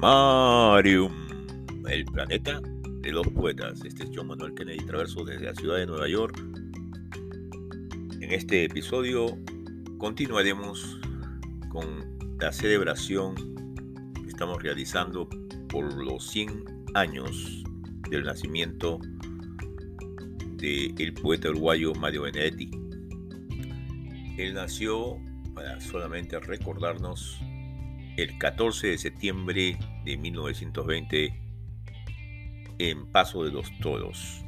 Poemarium, el planeta de los poetas. Este es John Manuel Kennedy Traverso desde la ciudad de Nueva York. En este episodio continuaremos con la celebración que estamos realizando por los 100 años del nacimiento del poeta uruguayo Mario Benedetti. Él nació, para solamente recordarnos, el 14 de septiembre de 1920 en Paso de los Toros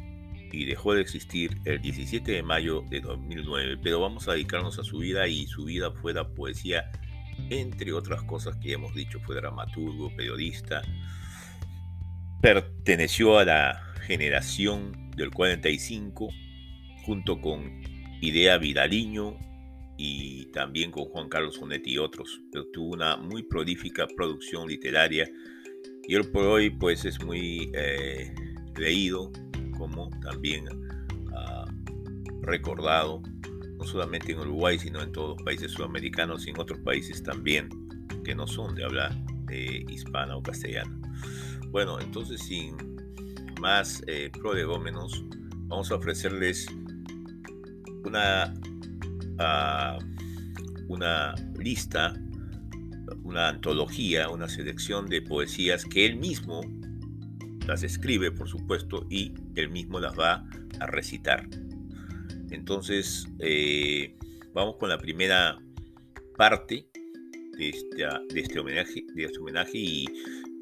y dejó de existir el 17 de mayo de 2009. Pero vamos a dedicarnos a su vida y su vida fue la poesía, entre otras cosas que hemos dicho, fue dramaturgo, periodista, perteneció a la generación del 45 junto con Idea Vidaliño y también con Juan Carlos Sonetti y otros, pero tuvo una muy prolífica producción literaria y él por hoy pues es muy eh, leído como también ah, recordado, no solamente en Uruguay, sino en todos los países sudamericanos y en otros países también que no son de hablar de hispana o castellana. Bueno, entonces sin más eh, prolegómenos, vamos a ofrecerles una una lista, una antología, una selección de poesías que él mismo las escribe, por supuesto, y él mismo las va a recitar. Entonces, eh, vamos con la primera parte de, este homenaje, de este homenaje y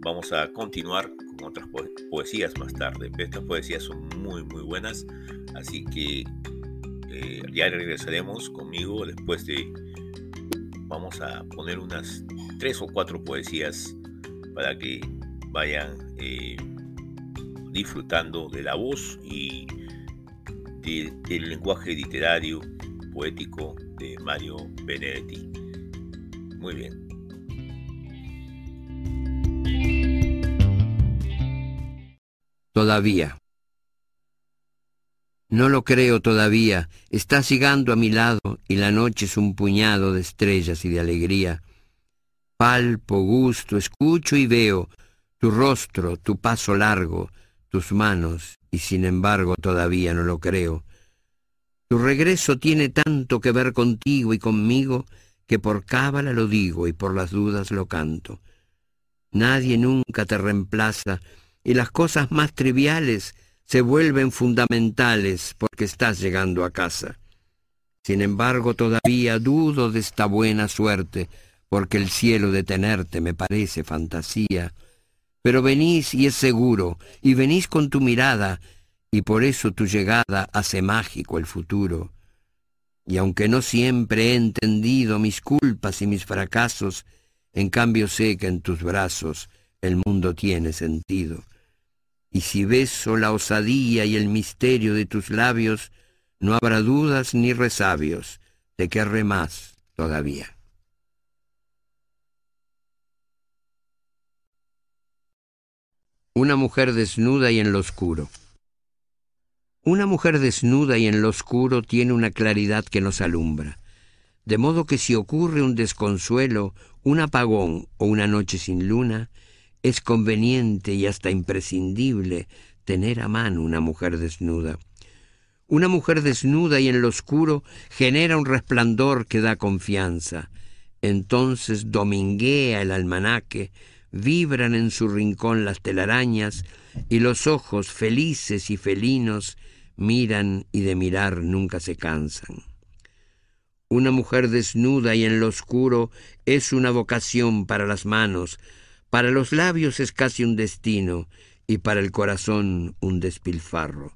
vamos a continuar con otras poesías más tarde. Estas poesías son muy, muy buenas, así que eh, ya regresaremos conmigo después de... Vamos a poner unas tres o cuatro poesías para que vayan eh, disfrutando de la voz y del lenguaje literario poético de Mario Benedetti. Muy bien. Todavía. No lo creo todavía, estás llegando a mi lado y la noche es un puñado de estrellas y de alegría. Palpo, gusto, escucho y veo tu rostro, tu paso largo, tus manos, y sin embargo todavía no lo creo. Tu regreso tiene tanto que ver contigo y conmigo que por cábala lo digo y por las dudas lo canto. Nadie nunca te reemplaza y las cosas más triviales se vuelven fundamentales porque estás llegando a casa. Sin embargo, todavía dudo de esta buena suerte, porque el cielo de tenerte me parece fantasía. Pero venís y es seguro, y venís con tu mirada, y por eso tu llegada hace mágico el futuro. Y aunque no siempre he entendido mis culpas y mis fracasos, en cambio sé que en tus brazos el mundo tiene sentido y si beso la osadía y el misterio de tus labios, no habrá dudas ni resabios, te querré más todavía. Una mujer desnuda y en lo oscuro. Una mujer desnuda y en lo oscuro tiene una claridad que nos alumbra, de modo que si ocurre un desconsuelo, un apagón o una noche sin luna, es conveniente y hasta imprescindible tener a mano una mujer desnuda. Una mujer desnuda y en lo oscuro genera un resplandor que da confianza. Entonces dominguea el almanaque, vibran en su rincón las telarañas y los ojos felices y felinos miran y de mirar nunca se cansan. Una mujer desnuda y en lo oscuro es una vocación para las manos, para los labios es casi un destino y para el corazón un despilfarro.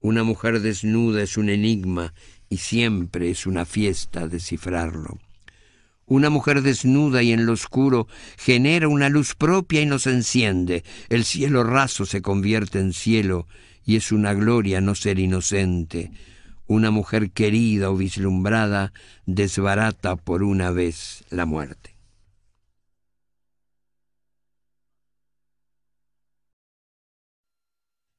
Una mujer desnuda es un enigma y siempre es una fiesta descifrarlo. Una mujer desnuda y en lo oscuro genera una luz propia y nos enciende. El cielo raso se convierte en cielo y es una gloria no ser inocente. Una mujer querida o vislumbrada desbarata por una vez la muerte.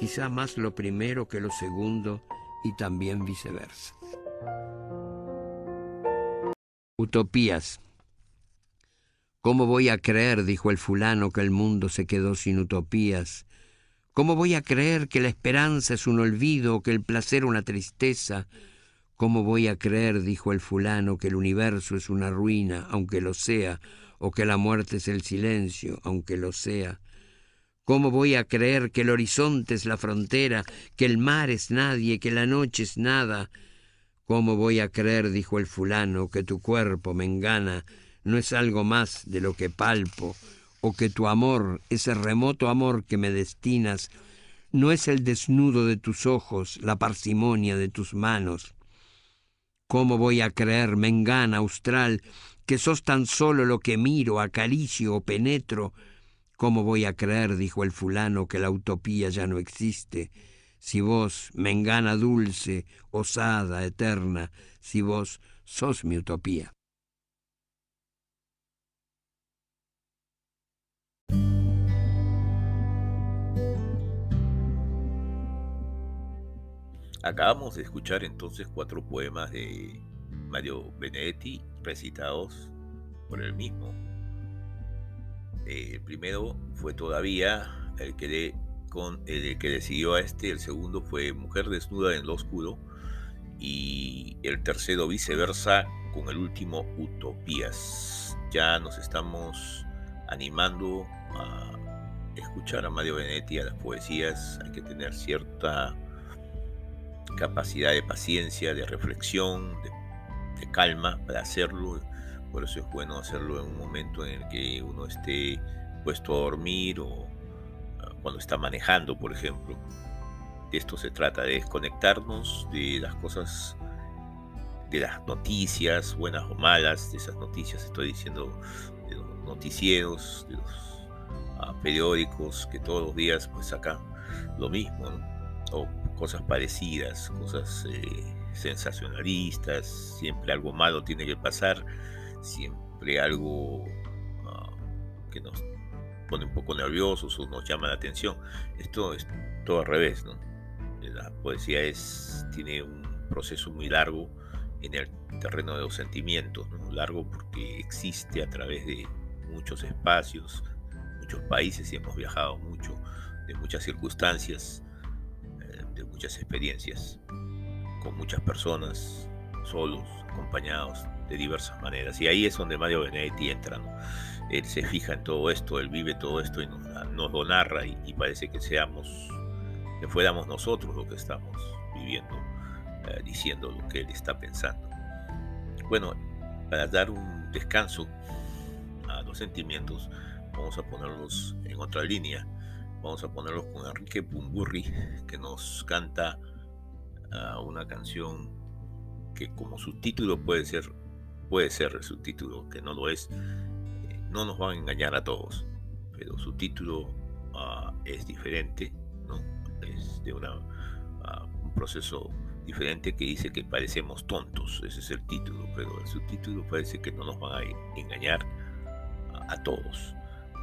quizá más lo primero que lo segundo y también viceversa. Utopías. ¿Cómo voy a creer, dijo el fulano, que el mundo se quedó sin utopías? ¿Cómo voy a creer que la esperanza es un olvido, que el placer una tristeza? ¿Cómo voy a creer, dijo el fulano, que el universo es una ruina, aunque lo sea, o que la muerte es el silencio, aunque lo sea? ¿Cómo voy a creer que el horizonte es la frontera, que el mar es nadie, que la noche es nada? ¿Cómo voy a creer, dijo el fulano, que tu cuerpo me engana, no es algo más de lo que palpo, o que tu amor, ese remoto amor que me destinas, no es el desnudo de tus ojos, la parsimonia de tus manos. ¿Cómo voy a creer, mengana austral, que sos tan solo lo que miro, acaricio o penetro? ¿Cómo voy a creer, dijo el fulano, que la utopía ya no existe? Si vos, mengana dulce, osada, eterna, si vos sos mi utopía. Acabamos de escuchar entonces cuatro poemas de Mario Benedetti recitados por él mismo. El primero fue todavía el que, con, el que decidió a este, el segundo fue Mujer desnuda en lo oscuro y el tercero viceversa con el último Utopías. Ya nos estamos animando a escuchar a Mario Benedetti, a las poesías, hay que tener cierta capacidad de paciencia, de reflexión, de, calma para hacerlo. Por eso es bueno hacerlo en un momento en el que uno esté puesto a dormir o ah, cuando está manejando, por ejemplo. De esto se trata, de desconectarnos de las cosas, de las noticias, buenas o malas, de esas noticias, estoy diciendo, de los noticieros, de los ah, periódicos que todos los días pues sacan lo mismo, o cosas parecidas, cosas eh, sensacionalistas, siempre algo malo tiene que pasar, siempre algo ah, que nos pone un poco nerviosos o nos llama la atención. Esto es todo al revés. La poesía es, tiene un proceso muy largo en el terreno de los sentimientos, largo porque existe a través de muchos espacios, muchos países y hemos viajado mucho, de muchas circunstancias muchas experiencias con muchas personas, solos, acompañados de diversas maneras. Y ahí es donde Mario Benedetti entra. Él se fija en todo esto, él vive todo esto y nos, lo narra y, parece que seamos, que fuéramos nosotros lo que estamos viviendo, eh, diciendo lo que él está pensando. Bueno, para dar un descanso a los sentimientos, vamos a ponerlos en otra línea Vamos a ponerlo con Enrique Pumburri, que nos canta ah, una canción que como subtítulo puede ser, puede ser subtítulo, que no lo es. Eh, no nos van a engañar a todos, pero su título ah, es diferente, ¿no? Es de una, ah, un proceso diferente que dice que parecemos tontos, ese es el título, pero el subtítulo parece que no nos van a engañar a todos.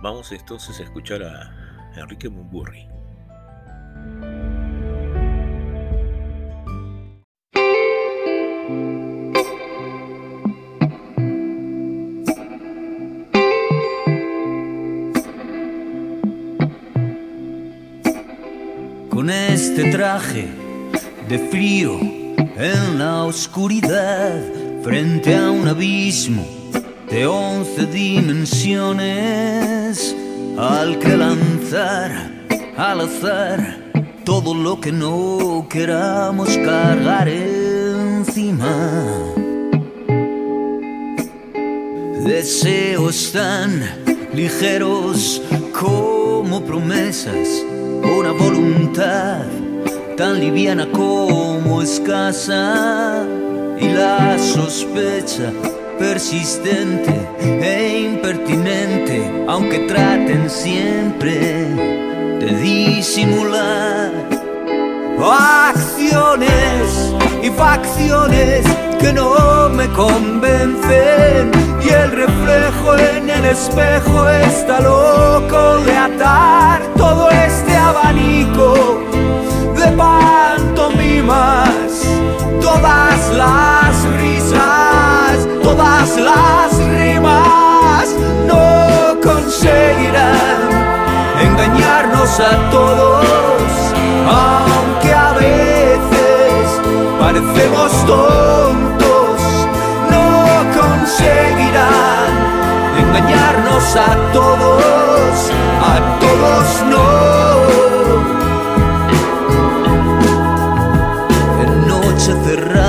Vamos entonces a escuchar a Enrique Mumburri. Este traje de frío en la oscuridad, frente a un abismo de once dimensiones al que lanzar al azar todo lo que no queramos cargar encima. Deseos tan ligeros como promesas, una voluntad tan liviana como escasa y la sospecha persistente e impertinente aunque traten siempre de disimular. Acciones y facciones que no me convencen y el reflejo en el espejo está loco de atar abanico de pantomimas, todas las risas, todas las rimas no conseguirán engañarnos a todos, aunque a veces parecemos tontos, no conseguirán engañarnos a todos, a todos no.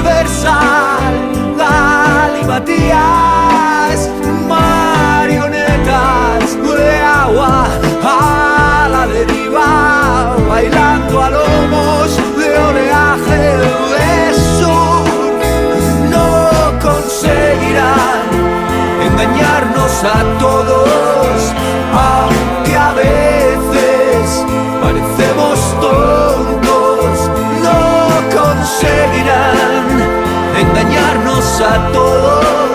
universal, galimatías, marionetas de agua. A la deriva, bailando a lomos de oleaje de sur, no conseguirán engañarnos a todos, engañarnos a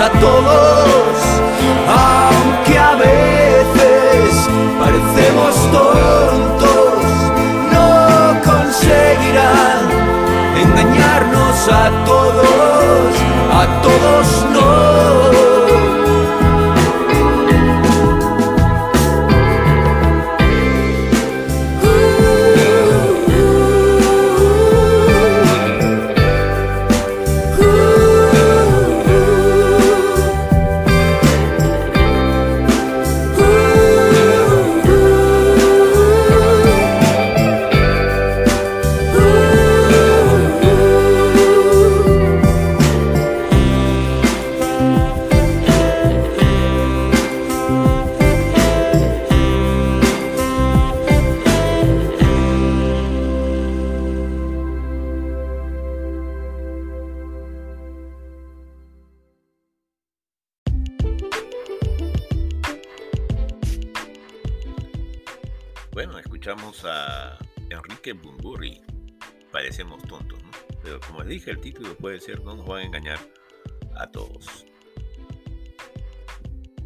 a todos, aunque a veces parecemos tontos, no conseguirán engañarnos a todos, a todos no. Ser No nos van a engañar a todos.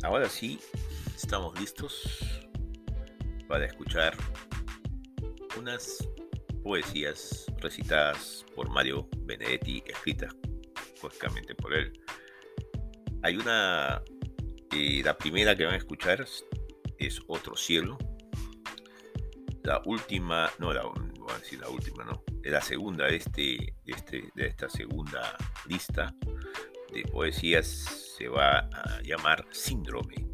Ahora sí, estamos listos para escuchar unas poesías recitadas por Mario Benedetti, escritas básicamente por él. Hay una, eh, la primera que van a escuchar es Otro Cielo, la última, no la, voy decir la última, no, la segunda de, este, este, de esta segunda lista de poesías se va a llamar Síndrome.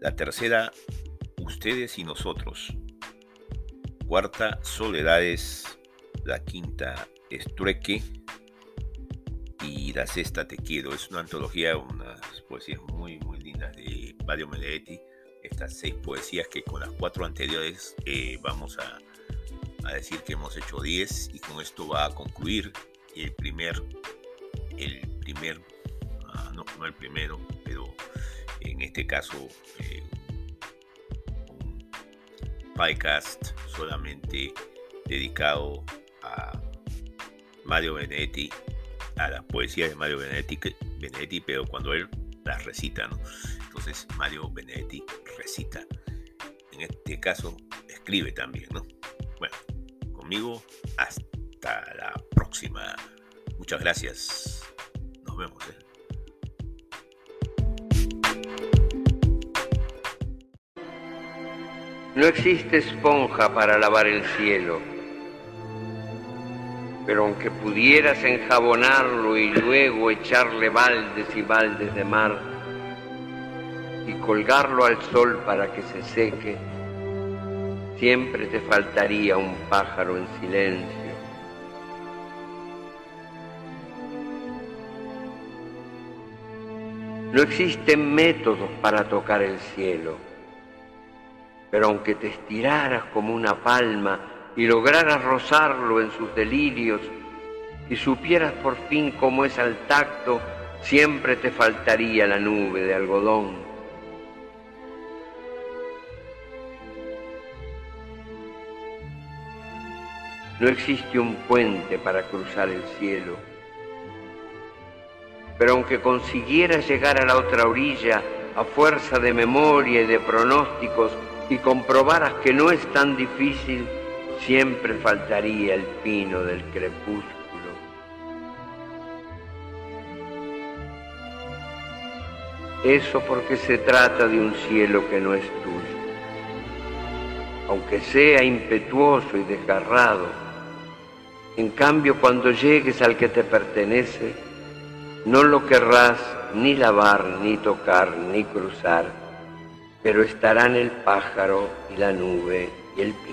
La tercera, Ustedes y nosotros. Cuarta, Soledades. La quinta, Estrueque. Y la sexta, Te quiero. Es una antología, unas poesías muy, muy lindas de Mario Benedetti. Estas seis poesías que con las cuatro anteriores eh, vamos a, a decir que hemos hecho diez y con esto va a concluir el primer, el primer, ah, no, no el primero, pero en este caso eh, un podcast solamente dedicado a Mario Benedetti, a la poesía de Mario Benedetti, Benedetti pero cuando él las recita, ¿no? Entonces Mario Benedetti recita. En este caso, escribe también, ¿no? Bueno, hasta la próxima. Muchas gracias. Nos vemos. ¿eh? No existe esponja para lavar el cielo, pero aunque pudieras enjabonarlo y luego echarle baldes y baldes de mar y colgarlo al sol para que se seque, siempre te faltaría un pájaro en silencio. No existen métodos para tocar el cielo, pero aunque te estiraras como una palma y lograras rozarlo en sus delirios y supieras por fin cómo es al tacto, siempre te faltaría la nube de algodón. No existe un puente para cruzar el cielo. Pero aunque consiguieras llegar a la otra orilla a fuerza de memoria y de pronósticos y comprobaras que no es tan difícil, siempre faltaría el pino del crepúsculo. Eso porque se trata de un cielo que no es tuyo. Aunque sea impetuoso y desgarrado, en cambio, cuando llegues al que te pertenece, no lo querrás ni lavar, ni tocar, ni cruzar, pero estarán el pájaro y la nube y el pino.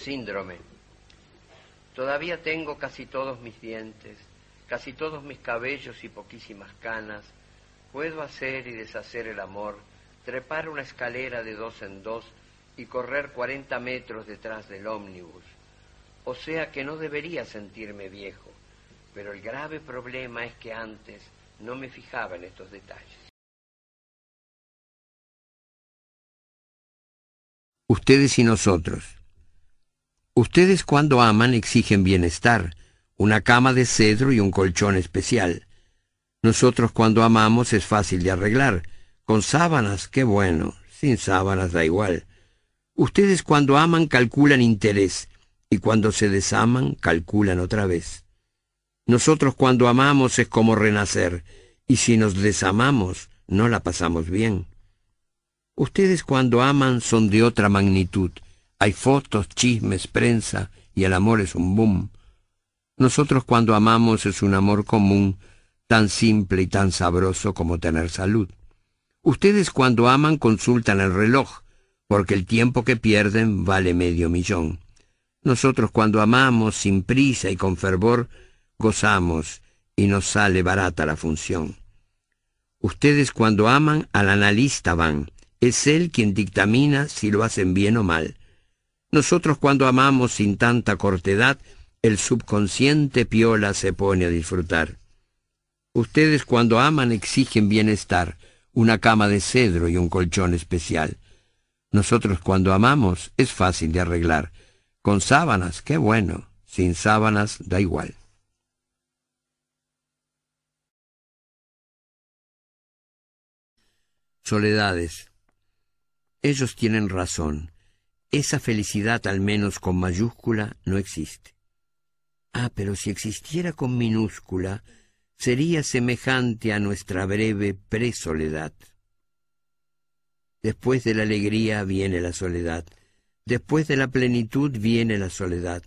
Síndrome. Todavía tengo casi todos mis dientes, casi todos mis cabellos y poquísimas canas. Puedo hacer y deshacer el amor, trepar una escalera de dos en dos y correr cuarenta metros detrás del ómnibus. O sea que no debería sentirme viejo, pero el grave problema es que antes no me fijaba en estos detalles. Ustedes y nosotros. Ustedes cuando aman exigen bienestar, una cama de cedro y un colchón especial. Nosotros cuando amamos es fácil de arreglar. Con sábanas, qué bueno. Sin sábanas da igual. Ustedes cuando aman calculan interés y cuando se desaman calculan otra vez. Nosotros cuando amamos es como renacer y si nos desamamos no la pasamos bien. Ustedes cuando aman son de otra magnitud hay fotos, chismes, prensa, y el amor es un boom. Nosotros cuando amamos es un amor común, tan simple y tan sabroso como tener salud. Ustedes cuando aman consultan el reloj, porque el tiempo que pierden vale medio millón. Nosotros cuando amamos sin prisa y con fervor, gozamos y nos sale barata la función. Ustedes cuando aman al analista van, es él quien dictamina si lo hacen bien o mal. Nosotros cuando amamos sin tanta cortedad, el subconsciente piola se pone a disfrutar. Ustedes cuando aman exigen bienestar, una cama de cedro y un colchón especial. Nosotros cuando amamos es fácil de arreglar. Con sábanas, qué bueno. Sin sábanas, da igual. Soledades. Ellos tienen razón. Esa felicidad, al menos con mayúscula, no existe. Ah, pero si existiera con minúscula, sería semejante a nuestra breve presoledad. Después de la alegría viene la soledad, después de la plenitud viene la soledad,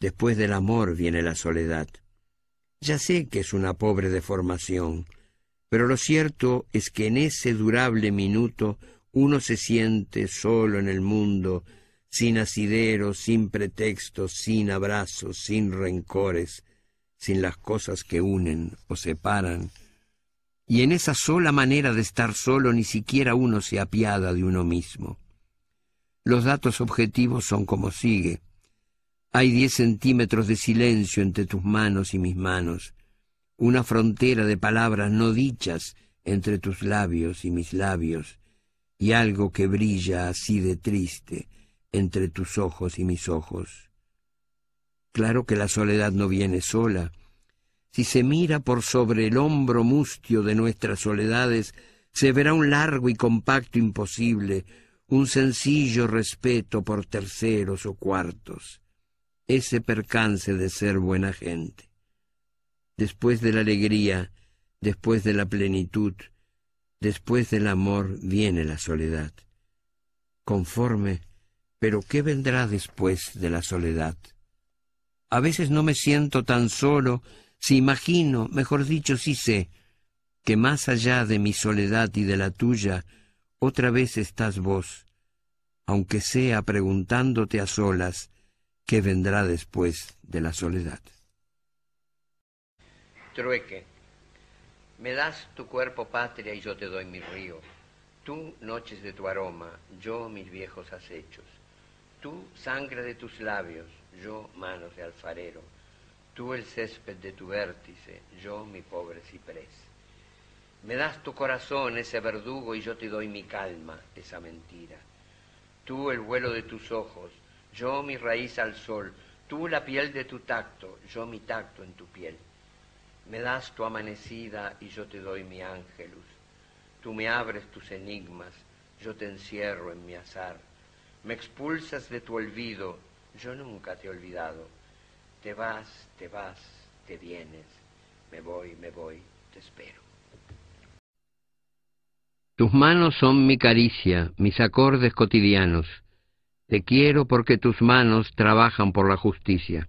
después del amor viene la soledad. Ya sé que es una pobre deformación, pero lo cierto es que en ese durable minuto uno se siente solo en el mundo, sin asideros, sin pretextos, sin abrazos, sin rencores, sin las cosas que unen o separan. Y en esa sola manera de estar solo ni siquiera uno se apiada de uno mismo. Los datos objetivos son como sigue. Hay diez centímetros de silencio entre tus manos y mis manos, una frontera de palabras no dichas entre tus labios y mis labios, y algo que brilla así de triste entre tus ojos y mis ojos. Claro que la soledad no viene sola. Si se mira por sobre el hombro mustio de nuestras soledades, se verá un largo y compacto imposible, un sencillo respeto por terceros o cuartos, ese percance de ser buena gente. Después de la alegría, después de la plenitud, Después del amor viene la soledad. Conforme, pero ¿qué vendrá después de la soledad? A veces no me siento tan solo si imagino, mejor dicho, si sé, que más allá de mi soledad y de la tuya, otra vez estás vos, aunque sea preguntándote a solas qué vendrá después de la soledad. Trueque. Me das tu cuerpo patria y yo te doy mi río. Tú noches de tu aroma, yo mis viejos acechos. Tú sangre de tus labios, yo manos de alfarero. Tú el césped de tu vértice, yo mi pobre ciprés. Me das tu corazón, ese verdugo, y yo te doy mi calma, esa mentira. Tú el vuelo de tus ojos, yo mi raíz al sol. Tú la piel de tu tacto, yo mi tacto en tu piel. Me das tu amanecida y yo te doy mi ángelus. Tú me abres tus enigmas, yo te encierro en mi azar. Me expulsas de tu olvido, yo nunca te he olvidado. Te vas, te vas, te vienes. Me voy, me voy, te espero. Tus manos son mi caricia, mis acordes cotidianos. Te quiero porque tus manos trabajan por la justicia.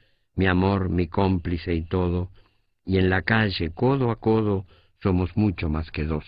mi amor, mi cómplice y todo, y en la calle, codo a codo, somos mucho más que dos.